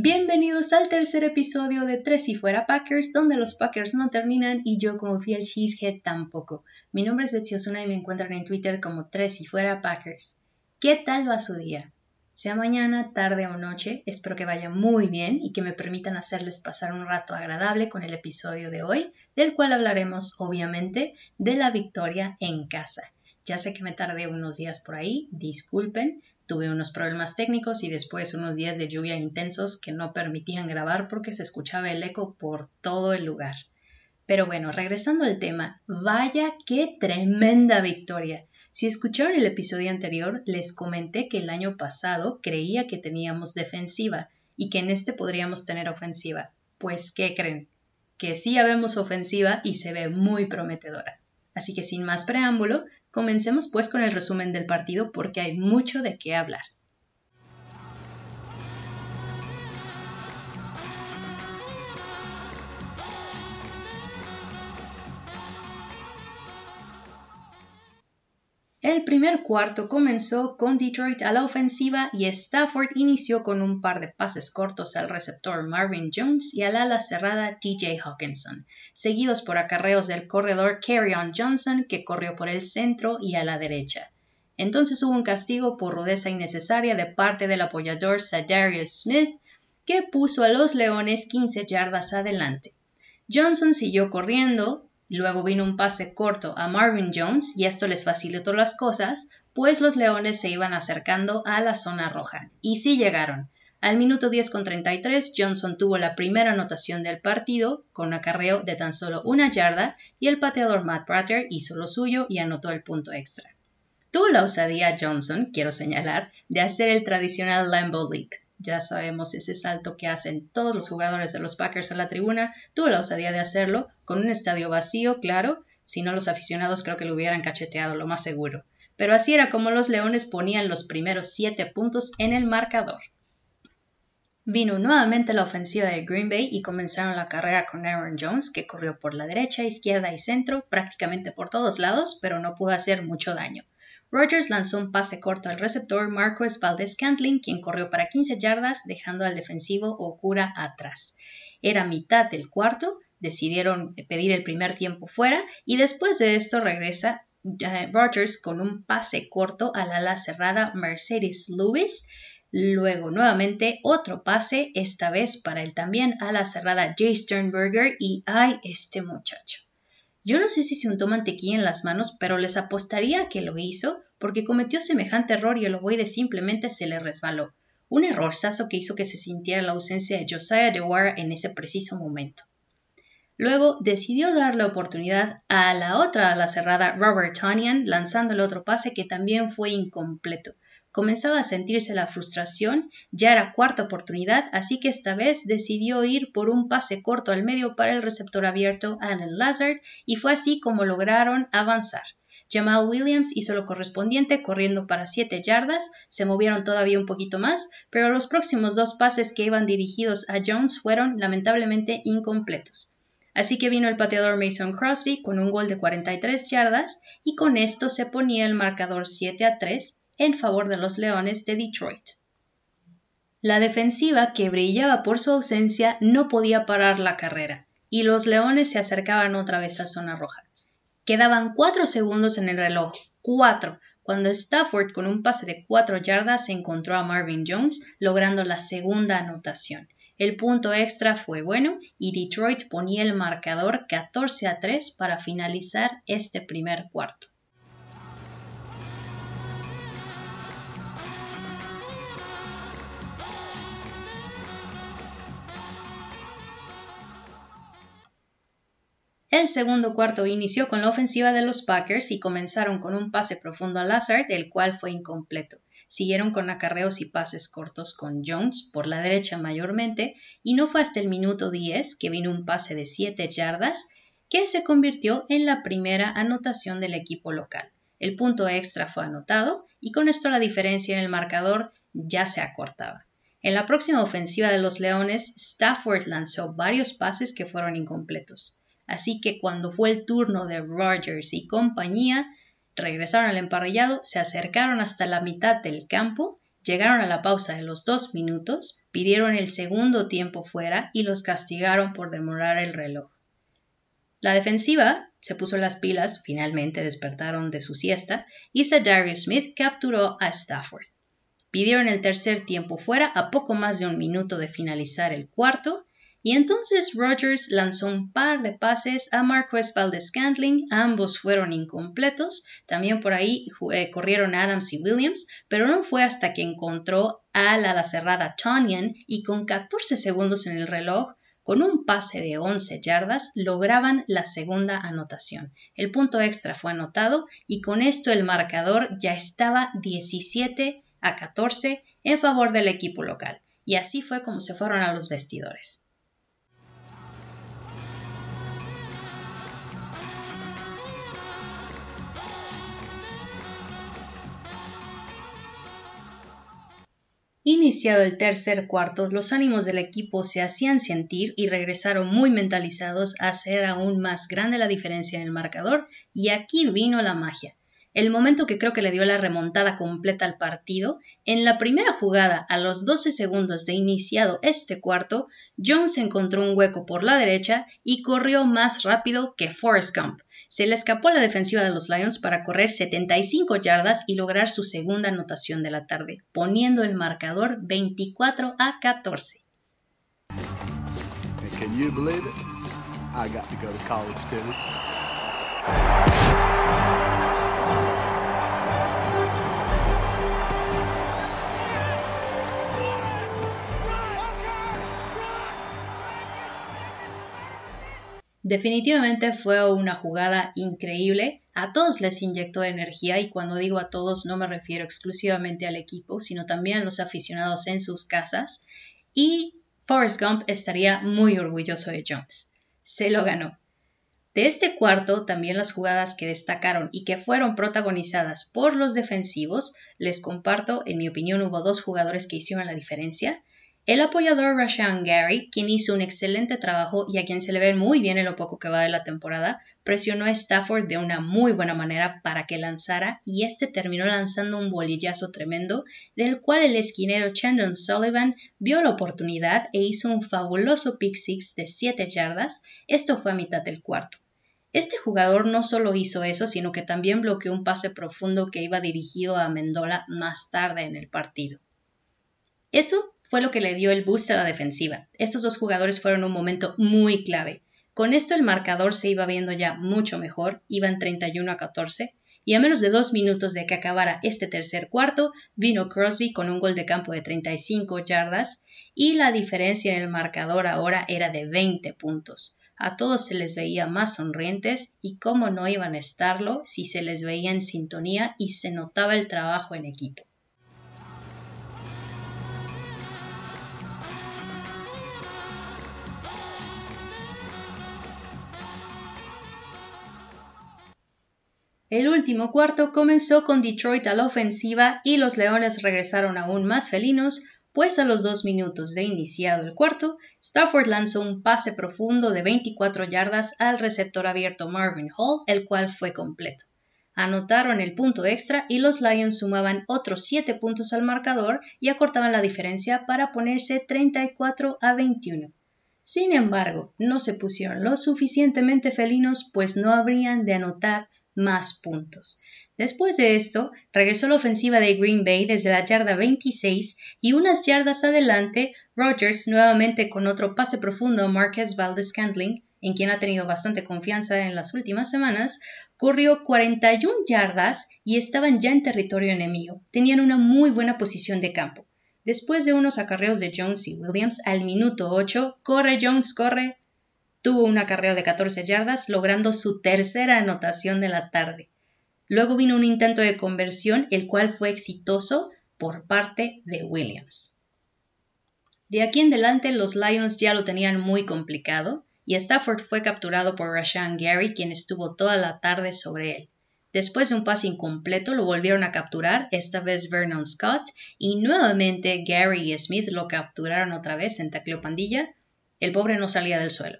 Bienvenidos al tercer episodio de Tres y Fuera Packers, donde los Packers no terminan y yo como fiel cheesehead tampoco. Mi nombre es Betsy Osuna y me encuentran en Twitter como Tres y Fuera Packers. ¿Qué tal va su día? Sea mañana, tarde o noche, espero que vaya muy bien y que me permitan hacerles pasar un rato agradable con el episodio de hoy, del cual hablaremos obviamente de la victoria en casa. Ya sé que me tardé unos días por ahí, disculpen, Tuve unos problemas técnicos y después unos días de lluvia intensos que no permitían grabar porque se escuchaba el eco por todo el lugar. Pero bueno, regresando al tema, vaya qué tremenda victoria. Si escucharon el episodio anterior, les comenté que el año pasado creía que teníamos defensiva y que en este podríamos tener ofensiva. Pues, ¿qué creen? Que sí habemos ofensiva y se ve muy prometedora. Así que sin más preámbulo, Comencemos pues con el resumen del partido porque hay mucho de qué hablar. El primer cuarto comenzó con Detroit a la ofensiva y Stafford inició con un par de pases cortos al receptor Marvin Jones y al ala cerrada TJ Hawkinson, seguidos por acarreos del corredor Carrion Johnson que corrió por el centro y a la derecha. Entonces hubo un castigo por rudeza innecesaria de parte del apoyador Sadarius Smith que puso a los Leones 15 yardas adelante. Johnson siguió corriendo, Luego vino un pase corto a Marvin Jones y esto les facilitó las cosas, pues los Leones se iban acercando a la zona roja. Y sí llegaron. Al minuto 10 con 33, Johnson tuvo la primera anotación del partido con un acarreo de tan solo una yarda y el pateador Matt Prater hizo lo suyo y anotó el punto extra. Tuvo la osadía Johnson, quiero señalar, de hacer el tradicional Lambo Leap, ya sabemos ese salto que hacen todos los jugadores de los Packers a la tribuna, tuvo la osadía de hacerlo con un estadio vacío, claro, si no los aficionados creo que lo hubieran cacheteado, lo más seguro. Pero así era como los Leones ponían los primeros siete puntos en el marcador. Vino nuevamente la ofensiva de Green Bay y comenzaron la carrera con Aaron Jones, que corrió por la derecha, izquierda y centro, prácticamente por todos lados, pero no pudo hacer mucho daño. Rogers lanzó un pase corto al receptor Marcus Valdez Cantling, quien corrió para 15 yardas, dejando al defensivo Okura atrás. Era mitad del cuarto, decidieron pedir el primer tiempo fuera y después de esto regresa eh, Rogers con un pase corto al ala cerrada Mercedes Lewis. Luego nuevamente otro pase, esta vez para el también ala cerrada Jay Sternberger y ¡ay, este muchacho! Yo no sé si se untó mantequilla en las manos, pero les apostaría que lo hizo porque cometió semejante error y el ovoide simplemente se le resbaló. Un error saso que hizo que se sintiera la ausencia de Josiah DeWar en ese preciso momento. Luego decidió dar la oportunidad a la otra a la cerrada Robert Tonian lanzando el otro pase que también fue incompleto. Comenzaba a sentirse la frustración, ya era cuarta oportunidad, así que esta vez decidió ir por un pase corto al medio para el receptor abierto Alan Lazard y fue así como lograron avanzar. Jamal Williams hizo lo correspondiente corriendo para 7 yardas, se movieron todavía un poquito más, pero los próximos dos pases que iban dirigidos a Jones fueron lamentablemente incompletos. Así que vino el pateador Mason Crosby con un gol de 43 yardas y con esto se ponía el marcador 7 a 3 en favor de los Leones de Detroit. La defensiva, que brillaba por su ausencia, no podía parar la carrera, y los Leones se acercaban otra vez a zona roja. Quedaban cuatro segundos en el reloj, cuatro, cuando Stafford con un pase de cuatro yardas encontró a Marvin Jones, logrando la segunda anotación. El punto extra fue bueno y Detroit ponía el marcador 14 a 3 para finalizar este primer cuarto. El segundo cuarto inició con la ofensiva de los Packers y comenzaron con un pase profundo a Lazard, el cual fue incompleto. Siguieron con acarreos y pases cortos con Jones por la derecha mayormente, y no fue hasta el minuto 10 que vino un pase de 7 yardas que se convirtió en la primera anotación del equipo local. El punto extra fue anotado y con esto la diferencia en el marcador ya se acortaba. En la próxima ofensiva de los Leones, Stafford lanzó varios pases que fueron incompletos. Así que cuando fue el turno de Rogers y compañía, regresaron al emparrillado, se acercaron hasta la mitad del campo, llegaron a la pausa de los dos minutos, pidieron el segundo tiempo fuera y los castigaron por demorar el reloj. La defensiva se puso las pilas, finalmente despertaron de su siesta, y Darius Smith capturó a Stafford. Pidieron el tercer tiempo fuera a poco más de un minuto de finalizar el cuarto y entonces Rogers lanzó un par de pases a Marquez Valdez Scantling, ambos fueron incompletos, también por ahí eh, corrieron Adams y Williams, pero no fue hasta que encontró a la cerrada Tonyan y con 14 segundos en el reloj, con un pase de 11 yardas, lograban la segunda anotación. El punto extra fue anotado y con esto el marcador ya estaba 17 a 14 en favor del equipo local. Y así fue como se fueron a los vestidores. Iniciado el tercer cuarto, los ánimos del equipo se hacían sentir y regresaron muy mentalizados a hacer aún más grande la diferencia en el marcador y aquí vino la magia. El momento que creo que le dio la remontada completa al partido, en la primera jugada, a los 12 segundos de iniciado este cuarto, Jones encontró un hueco por la derecha y corrió más rápido que Forrest Gump. Se le escapó la defensiva de los Lions para correr 75 yardas y lograr su segunda anotación de la tarde, poniendo el marcador 24 a 14. Definitivamente fue una jugada increíble. A todos les inyectó energía y cuando digo a todos no me refiero exclusivamente al equipo, sino también a los aficionados en sus casas. Y Forrest Gump estaría muy orgulloso de Jones. Se lo ganó. De este cuarto, también las jugadas que destacaron y que fueron protagonizadas por los defensivos, les comparto, en mi opinión hubo dos jugadores que hicieron la diferencia. El apoyador Rashan Gary, quien hizo un excelente trabajo y a quien se le ve muy bien en lo poco que va de la temporada, presionó a Stafford de una muy buena manera para que lanzara y este terminó lanzando un bolillazo tremendo, del cual el esquinero Chandon Sullivan vio la oportunidad e hizo un fabuloso pick six de 7 yardas. Esto fue a mitad del cuarto. Este jugador no solo hizo eso, sino que también bloqueó un pase profundo que iba dirigido a Mendola más tarde en el partido. Eso fue lo que le dio el boost a la defensiva. Estos dos jugadores fueron un momento muy clave. Con esto el marcador se iba viendo ya mucho mejor, iban 31 a 14, y a menos de dos minutos de que acabara este tercer cuarto, vino Crosby con un gol de campo de 35 yardas y la diferencia en el marcador ahora era de 20 puntos. A todos se les veía más sonrientes y cómo no iban a estarlo si se les veía en sintonía y se notaba el trabajo en equipo. El último cuarto comenzó con Detroit a la ofensiva y los Leones regresaron aún más felinos, pues a los dos minutos de iniciado el cuarto, Stafford lanzó un pase profundo de 24 yardas al receptor abierto Marvin Hall, el cual fue completo. Anotaron el punto extra y los Lions sumaban otros 7 puntos al marcador y acortaban la diferencia para ponerse 34 a 21. Sin embargo, no se pusieron lo suficientemente felinos, pues no habrían de anotar más puntos. Después de esto, regresó la ofensiva de Green Bay desde la yarda 26 y unas yardas adelante, Rogers nuevamente con otro pase profundo a Marquez Valdez Cantling, en quien ha tenido bastante confianza en las últimas semanas, corrió 41 yardas y estaban ya en territorio enemigo. Tenían una muy buena posición de campo. Después de unos acarreos de Jones y Williams, al minuto 8, corre Jones, corre, Tuvo un acarreo de 14 yardas, logrando su tercera anotación de la tarde. Luego vino un intento de conversión, el cual fue exitoso por parte de Williams. De aquí en adelante los Lions ya lo tenían muy complicado y Stafford fue capturado por Rashan Gary, quien estuvo toda la tarde sobre él. Después de un pase incompleto lo volvieron a capturar, esta vez Vernon Scott, y nuevamente Gary y Smith lo capturaron otra vez en tacleo pandilla. El pobre no salía del suelo.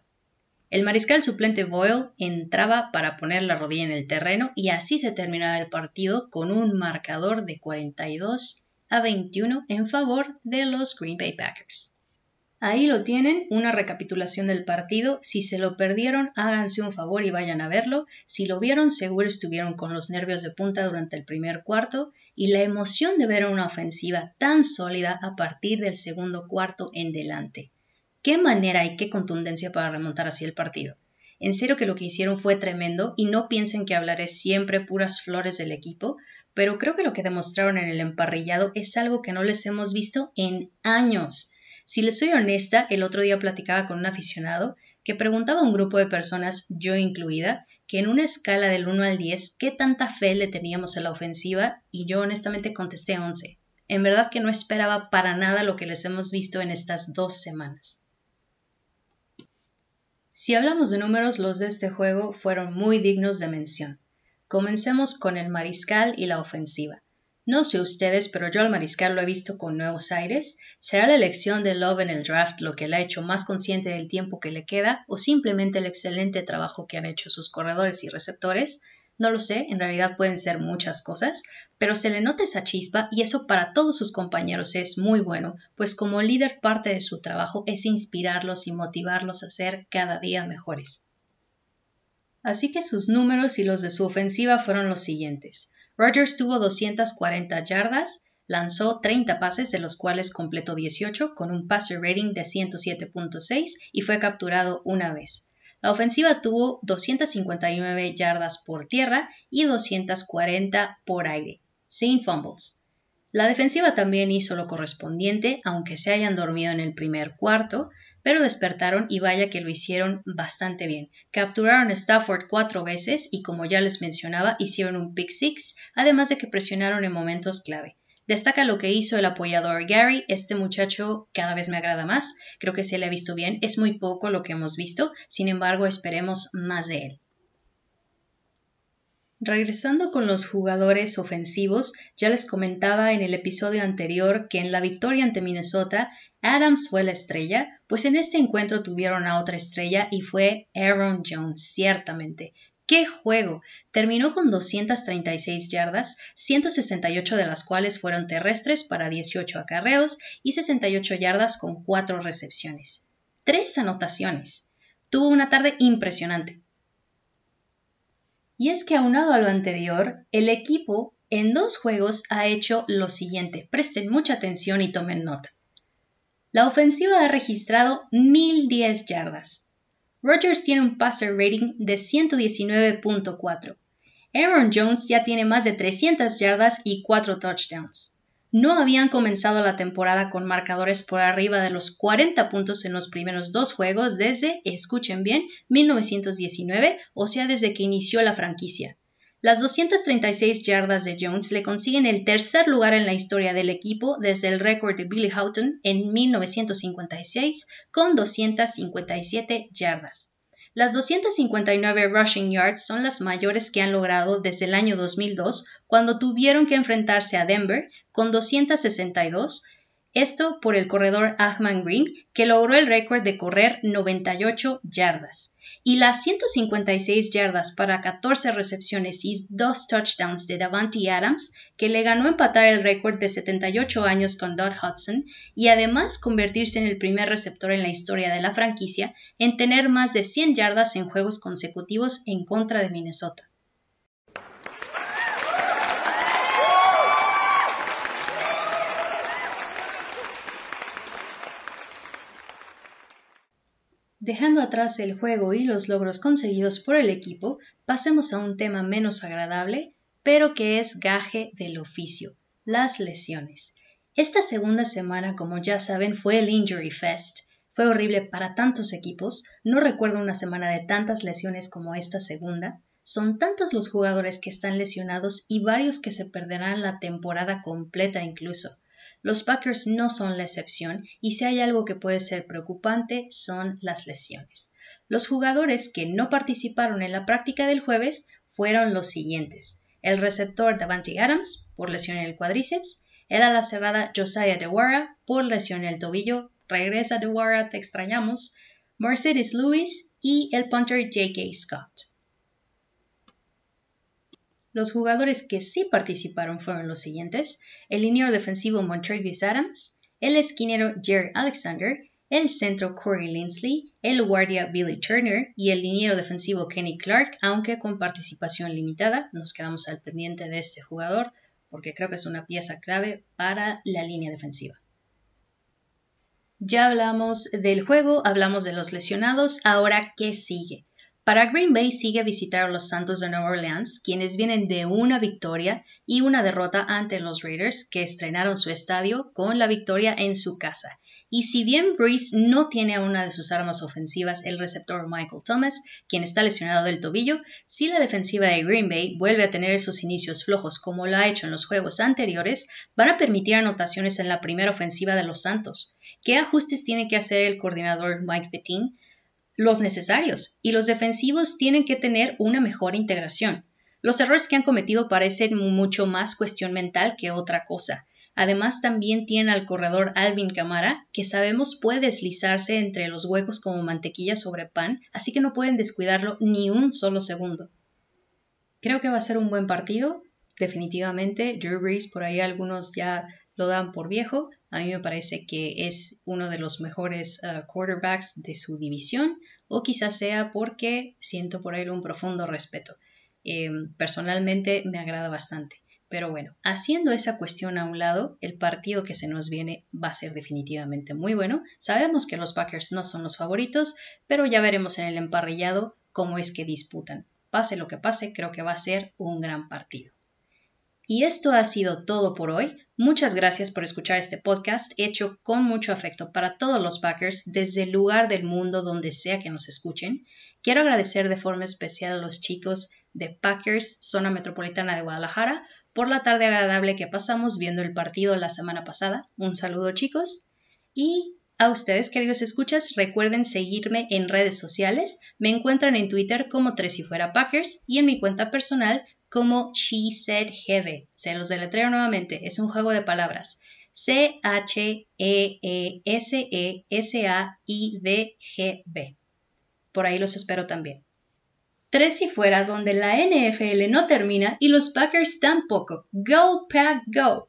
El mariscal suplente Boyle entraba para poner la rodilla en el terreno y así se terminaba el partido con un marcador de 42 a 21 en favor de los Green Bay Packers. Ahí lo tienen, una recapitulación del partido. Si se lo perdieron, háganse un favor y vayan a verlo. Si lo vieron, seguro estuvieron con los nervios de punta durante el primer cuarto y la emoción de ver una ofensiva tan sólida a partir del segundo cuarto en delante. Qué manera y qué contundencia para remontar así el partido. En serio que lo que hicieron fue tremendo y no piensen que hablaré siempre puras flores del equipo, pero creo que lo que demostraron en el emparrillado es algo que no les hemos visto en años. Si les soy honesta, el otro día platicaba con un aficionado que preguntaba a un grupo de personas, yo incluida, que en una escala del 1 al 10, ¿qué tanta fe le teníamos a la ofensiva? Y yo honestamente contesté 11. En verdad que no esperaba para nada lo que les hemos visto en estas dos semanas. Si hablamos de números, los de este juego fueron muy dignos de mención. Comencemos con el mariscal y la ofensiva. No sé ustedes, pero yo al mariscal lo he visto con nuevos aires. ¿Será la elección de Love en el draft lo que le ha hecho más consciente del tiempo que le queda o simplemente el excelente trabajo que han hecho sus corredores y receptores? No lo sé, en realidad pueden ser muchas cosas, pero se le nota esa chispa y eso para todos sus compañeros es muy bueno, pues como líder parte de su trabajo es inspirarlos y motivarlos a ser cada día mejores. Así que sus números y los de su ofensiva fueron los siguientes. Rogers tuvo 240 yardas, lanzó 30 pases, de los cuales completó 18, con un passer rating de 107.6 y fue capturado una vez. La ofensiva tuvo 259 yardas por tierra y 240 por aire, sin fumbles. La defensiva también hizo lo correspondiente, aunque se hayan dormido en el primer cuarto, pero despertaron y vaya que lo hicieron bastante bien. Capturaron a Stafford cuatro veces y como ya les mencionaba, hicieron un pick six, además de que presionaron en momentos clave. Destaca lo que hizo el apoyador Gary, este muchacho cada vez me agrada más, creo que se le ha visto bien, es muy poco lo que hemos visto, sin embargo esperemos más de él. Regresando con los jugadores ofensivos, ya les comentaba en el episodio anterior que en la victoria ante Minnesota, Adams fue la estrella, pues en este encuentro tuvieron a otra estrella y fue Aaron Jones, ciertamente. ¡Qué juego! Terminó con 236 yardas, 168 de las cuales fueron terrestres para 18 acarreos y 68 yardas con 4 recepciones. Tres anotaciones. Tuvo una tarde impresionante. Y es que aunado a lo anterior, el equipo en dos juegos ha hecho lo siguiente. Presten mucha atención y tomen nota. La ofensiva ha registrado 1010 yardas. Rogers tiene un passer rating de 119.4. Aaron Jones ya tiene más de 300 yardas y 4 touchdowns no habían comenzado la temporada con marcadores por arriba de los 40 puntos en los primeros dos juegos desde, escuchen bien, 1919, o sea, desde que inició la franquicia. Las 236 yardas de Jones le consiguen el tercer lugar en la historia del equipo desde el récord de Billy Houghton en 1956 con 257 yardas. Las 259 rushing yards son las mayores que han logrado desde el año 2002, cuando tuvieron que enfrentarse a Denver con 262, esto por el corredor Ahman Green, que logró el récord de correr 98 yardas y las 156 yardas para 14 recepciones y 2 touchdowns de Davante Adams, que le ganó empatar el récord de 78 años con Dodd Hudson y además convertirse en el primer receptor en la historia de la franquicia en tener más de 100 yardas en juegos consecutivos en contra de Minnesota. Dejando atrás el juego y los logros conseguidos por el equipo, pasemos a un tema menos agradable, pero que es gaje del oficio, las lesiones. Esta segunda semana, como ya saben, fue el Injury Fest. Fue horrible para tantos equipos, no recuerdo una semana de tantas lesiones como esta segunda. Son tantos los jugadores que están lesionados y varios que se perderán la temporada completa incluso. Los Packers no son la excepción y si hay algo que puede ser preocupante son las lesiones. Los jugadores que no participaron en la práctica del jueves fueron los siguientes. El receptor Davante Adams por lesión en el cuádriceps, el ala cerrada Josiah DeWara por lesión en el tobillo, regresa DeWara, te extrañamos, Mercedes Lewis y el punter J.K. Scott. Los jugadores que sí participaron fueron los siguientes: el liniero defensivo Montregus Adams, el esquinero Jerry Alexander, el centro Corey Linsley, el guardia Billy Turner y el liniero defensivo Kenny Clark, aunque con participación limitada. Nos quedamos al pendiente de este jugador porque creo que es una pieza clave para la línea defensiva. Ya hablamos del juego, hablamos de los lesionados, ahora ¿qué sigue? Para Green Bay sigue visitar a los Santos de Nueva Orleans, quienes vienen de una victoria y una derrota ante los Raiders, que estrenaron su estadio con la victoria en su casa. Y si bien Breeze no tiene a una de sus armas ofensivas, el receptor Michael Thomas, quien está lesionado del tobillo, si la defensiva de Green Bay vuelve a tener esos inicios flojos como lo ha hecho en los juegos anteriores, van a permitir anotaciones en la primera ofensiva de los Santos. ¿Qué ajustes tiene que hacer el coordinador Mike Petin? Los necesarios, y los defensivos tienen que tener una mejor integración. Los errores que han cometido parecen mucho más cuestión mental que otra cosa. Además, también tiene al corredor Alvin Camara, que sabemos puede deslizarse entre los huecos como mantequilla sobre pan, así que no pueden descuidarlo ni un solo segundo. Creo que va a ser un buen partido, definitivamente. Drew Brees, por ahí algunos ya lo dan por viejo. A mí me parece que es uno de los mejores uh, quarterbacks de su división, o quizás sea porque siento por él un profundo respeto. Em, personalmente me agrada bastante. Pero bueno, haciendo esa cuestión a un lado, el partido que se nos viene va a ser definitivamente muy bueno. Sabemos que los Packers no son los favoritos, pero ya veremos en el emparrillado cómo es que disputan. Pase lo que pase, creo que va a ser un gran partido. Y esto ha sido todo por hoy. Muchas gracias por escuchar este podcast hecho con mucho afecto para todos los Packers desde el lugar del mundo donde sea que nos escuchen. Quiero agradecer de forma especial a los chicos de Packers, zona metropolitana de Guadalajara, por la tarde agradable que pasamos viendo el partido la semana pasada. Un saludo chicos. Y a ustedes, queridos escuchas, recuerden seguirme en redes sociales. Me encuentran en Twitter como Tres y Fuera Packers y en mi cuenta personal como She Said Heavy. Se los deletreo nuevamente, es un juego de palabras. C-H-E-E-S-E-S-A-I-D-G-B. Por ahí los espero también. Tres y fuera donde la NFL no termina y los Packers tampoco. Go Pack Go.